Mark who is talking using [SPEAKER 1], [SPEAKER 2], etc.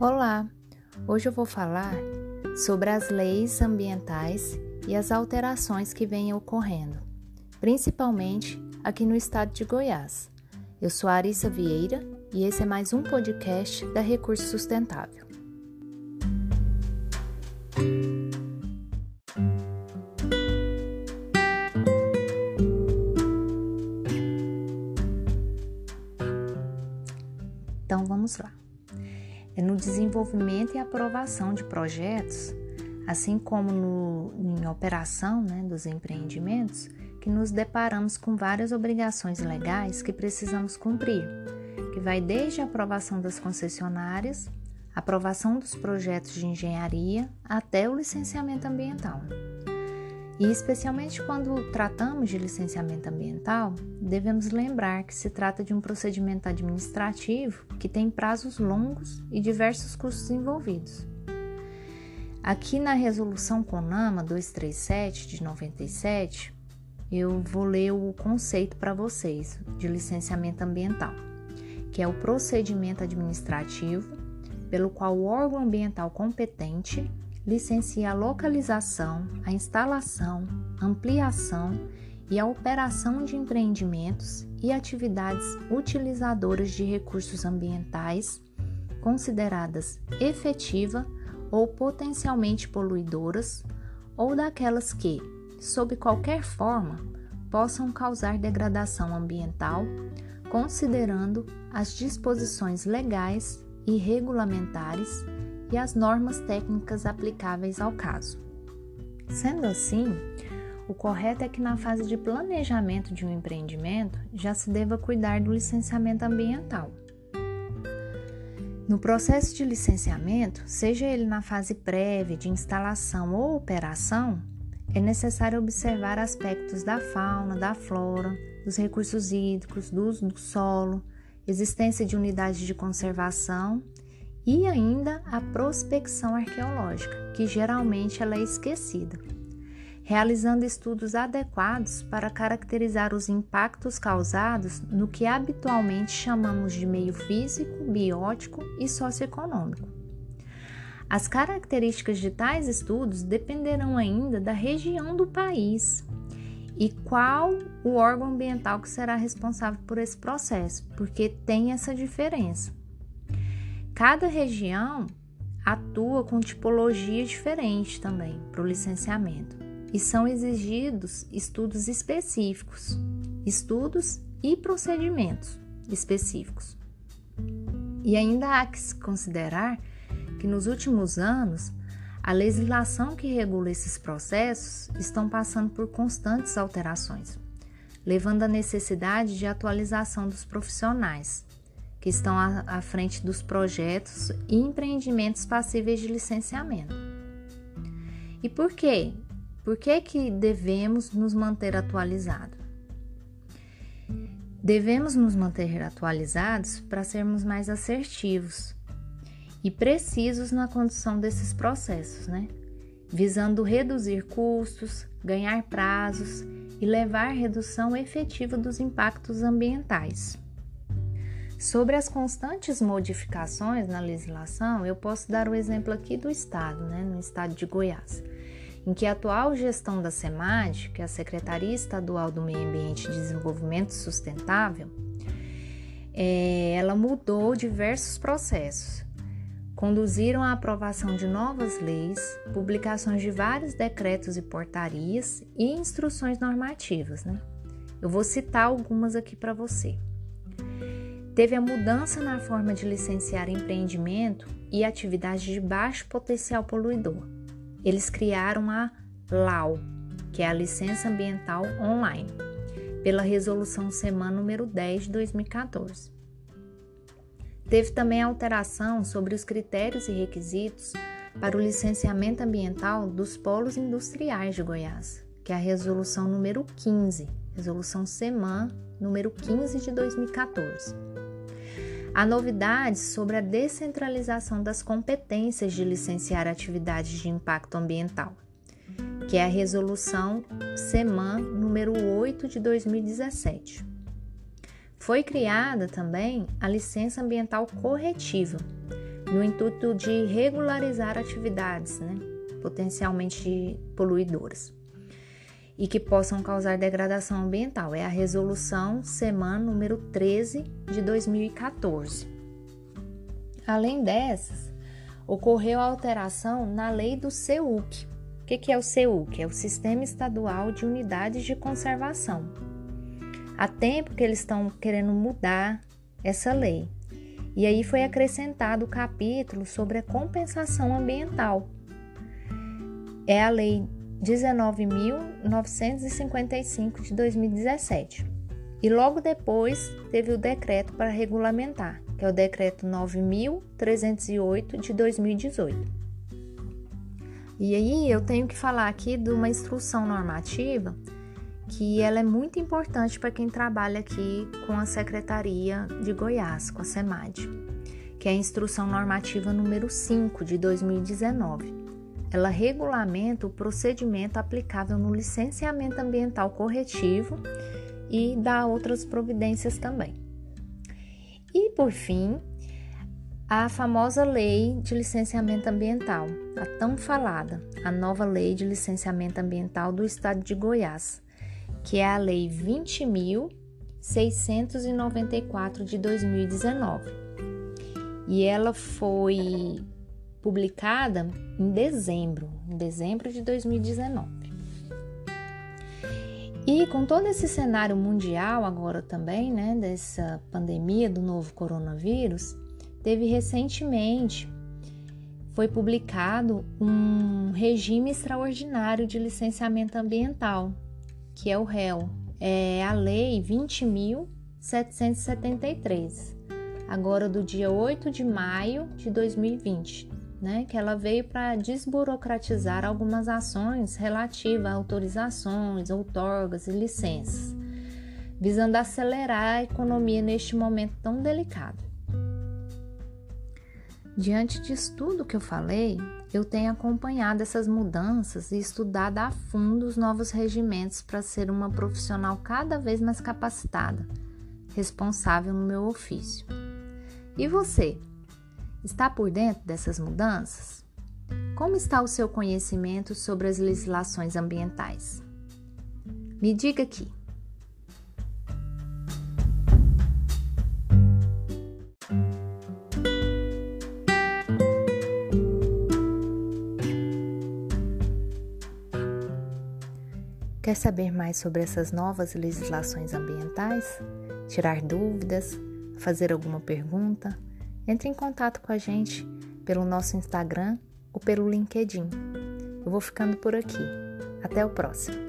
[SPEAKER 1] Olá! Hoje eu vou falar sobre as leis ambientais e as alterações que vêm ocorrendo, principalmente aqui no estado de Goiás. Eu sou Arissa Vieira e esse é mais um podcast da Recurso Sustentável. Então vamos lá. É no desenvolvimento e aprovação de projetos, assim como no, em operação né, dos empreendimentos, que nos deparamos com várias obrigações legais que precisamos cumprir, que vai desde a aprovação das concessionárias, aprovação dos projetos de engenharia até o licenciamento ambiental. E especialmente quando tratamos de licenciamento ambiental, devemos lembrar que se trata de um procedimento administrativo que tem prazos longos e diversos custos envolvidos. Aqui na resolução CONAMA 237 de 97, eu vou ler o conceito para vocês de licenciamento ambiental, que é o procedimento administrativo pelo qual o órgão ambiental competente licencia a localização, a instalação, ampliação e a operação de empreendimentos e atividades utilizadoras de recursos ambientais consideradas efetiva ou potencialmente poluidoras ou daquelas que, sob qualquer forma, possam causar degradação ambiental, considerando as disposições legais e regulamentares e as normas técnicas aplicáveis ao caso. Sendo assim, o correto é que na fase de planejamento de um empreendimento já se deva cuidar do licenciamento ambiental. No processo de licenciamento, seja ele na fase prévia de instalação ou operação, é necessário observar aspectos da fauna, da flora, dos recursos hídricos, do uso do solo, existência de unidades de conservação e ainda a prospecção arqueológica, que geralmente ela é esquecida, realizando estudos adequados para caracterizar os impactos causados no que habitualmente chamamos de meio físico, biótico e socioeconômico. As características de tais estudos dependerão ainda da região do país e qual o órgão ambiental que será responsável por esse processo, porque tem essa diferença. Cada região atua com tipologia diferente também para o licenciamento e são exigidos estudos específicos, estudos e procedimentos específicos. E ainda há que se considerar que nos últimos anos a legislação que regula esses processos estão passando por constantes alterações, levando à necessidade de atualização dos profissionais que estão à, frente dos projetos e empreendimentos passíveis de licenciamento. E por quê? Por que, que devemos nos manter atualizados? Devemos nos manter atualizados para sermos mais assertivos e precisos na condução desses processos, né? Visando reduzir custos, ganhar prazos e levar à redução efetiva dos impactos ambientais. Sobre as constantes modificações na legislação, eu posso dar o exemplo aqui do Estado, né, no estado de Goiás, em que a atual gestão da SEMAD, que é a Secretaria Estadual do Meio Ambiente e Desenvolvimento Sustentável, é, ela mudou diversos processos, conduziram à aprovação de novas leis, publicações de vários decretos e portarias e instruções normativas. Né? Eu vou citar algumas aqui para você. Teve a mudança na forma de licenciar empreendimento e atividades de baixo potencial poluidor. Eles criaram a LAU, que é a Licença Ambiental Online, pela Resolução SEMAN número 10 de 2014. Teve também alteração sobre os critérios e requisitos para o licenciamento ambiental dos polos industriais de Goiás, que é a Resolução número 15, Resolução SEMAN número 15 de 2014. Há novidades sobre a descentralização das competências de licenciar atividades de impacto ambiental, que é a resolução SEMAN número 8 de 2017. Foi criada também a licença ambiental corretiva, no intuito de regularizar atividades né, potencialmente poluidoras e que possam causar degradação ambiental. É a resolução SEMAN número 13 de 2014. Além dessas, ocorreu alteração na lei do CEUC. O que é o CEUC? É o Sistema Estadual de Unidades de Conservação. Há tempo que eles estão querendo mudar essa lei. E aí foi acrescentado o capítulo sobre a compensação ambiental. É a lei 19.955 de 2017. E logo depois teve o decreto para regulamentar, que é o decreto 9.308 de 2018. E aí eu tenho que falar aqui de uma instrução normativa que ela é muito importante para quem trabalha aqui com a Secretaria de Goiás, com a SEMAD, que é a instrução normativa número 5 de 2019 ela regulamenta o procedimento aplicável no licenciamento ambiental corretivo e dá outras providências também. E por fim, a famosa lei de licenciamento ambiental, a tão falada, a nova lei de licenciamento ambiental do estado de Goiás, que é a lei 20.694 de 2019. E ela foi publicada em dezembro, em dezembro de 2019. E com todo esse cenário mundial agora também, né, dessa pandemia do novo coronavírus, teve recentemente foi publicado um regime extraordinário de licenciamento ambiental, que é o REL, é a lei 20.773, agora do dia 8 de maio de 2020 né, que ela veio para desburocratizar algumas ações relativas a autorizações, outorgas e licenças, visando acelerar a economia neste momento tão delicado. Diante disso tudo que eu falei, eu tenho acompanhado essas mudanças e estudado a fundo os novos regimentos para ser uma profissional cada vez mais capacitada, responsável no meu ofício. E você? Está por dentro dessas mudanças? Como está o seu conhecimento sobre as legislações ambientais? Me diga aqui. Quer saber mais sobre essas novas legislações ambientais? Tirar dúvidas? Fazer alguma pergunta? Entre em contato com a gente pelo nosso Instagram ou pelo LinkedIn. Eu vou ficando por aqui. Até o próximo.